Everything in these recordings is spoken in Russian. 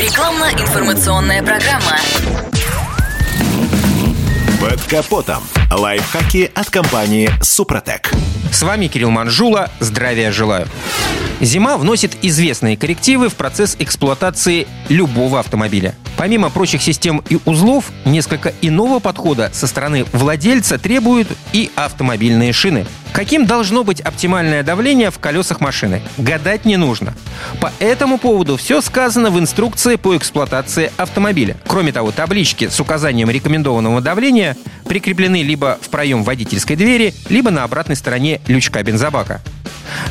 Рекламно-информационная программа. Под капотом. Лайфхаки от компании «Супротек». С вами Кирилл Манжула. Здравия желаю. Зима вносит известные коррективы в процесс эксплуатации любого автомобиля. Помимо прочих систем и узлов, несколько иного подхода со стороны владельца требуют и автомобильные шины. Каким должно быть оптимальное давление в колесах машины? Гадать не нужно. По этому поводу все сказано в инструкции по эксплуатации автомобиля. Кроме того, таблички с указанием рекомендованного давления прикреплены либо в проем водительской двери, либо на обратной стороне лючка бензобака.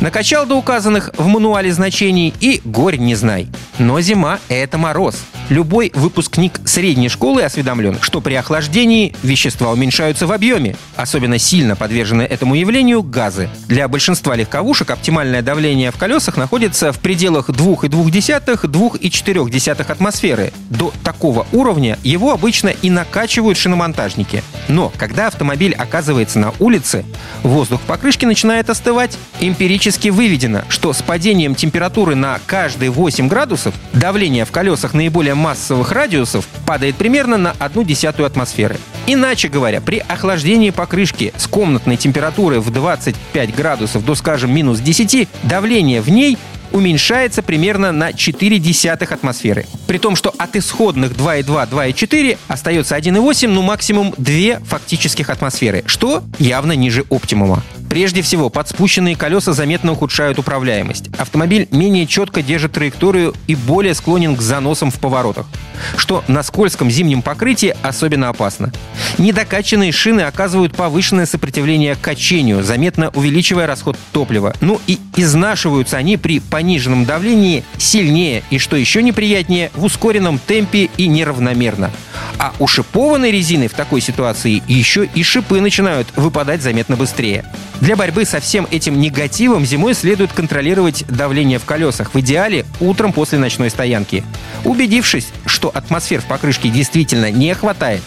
Накачал до указанных в мануале значений и горь не знай. Но зима — это мороз. Любой выпускник средней школы осведомлен, что при охлаждении вещества уменьшаются в объеме. Особенно сильно подвержены этому явлению газы. Для большинства легковушек оптимальное давление в колесах находится в пределах 2,2-2,4 атмосферы. До такого уровня его обычно и накачивают шиномонтажники. Но когда автомобиль оказывается на улице, воздух в покрышке начинает остывать. Эмпирически выведено, что с падением температуры на каждые 8 градусов давление в колесах наиболее массовых радиусов падает примерно на одну десятую атмосферы. Иначе говоря, при охлаждении покрышки с комнатной температуры в 25 градусов до, скажем, минус 10, давление в ней уменьшается примерно на 4 десятых атмосферы. При том, что от исходных 2,2, 2,4 остается 1,8, ну максимум 2 фактических атмосферы, что явно ниже оптимума. Прежде всего, подспущенные колеса заметно ухудшают управляемость. Автомобиль менее четко держит траекторию и более склонен к заносам в поворотах, что на скользком зимнем покрытии особенно опасно. Недокачанные шины оказывают повышенное сопротивление качению, заметно увеличивая расход топлива. Ну и изнашиваются они при пониженном давлении сильнее и, что еще неприятнее, в ускоренном темпе и неравномерно. А у шипованной резины в такой ситуации еще и шипы начинают выпадать заметно быстрее. Для борьбы со всем этим негативом зимой следует контролировать давление в колесах, в идеале утром после ночной стоянки. Убедившись, что атмосфер в покрышке действительно не хватает,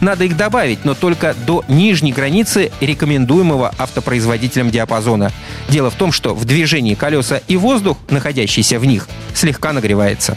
надо их добавить, но только до нижней границы рекомендуемого автопроизводителем диапазона. Дело в том, что в движении колеса и воздух, находящийся в них, слегка нагревается.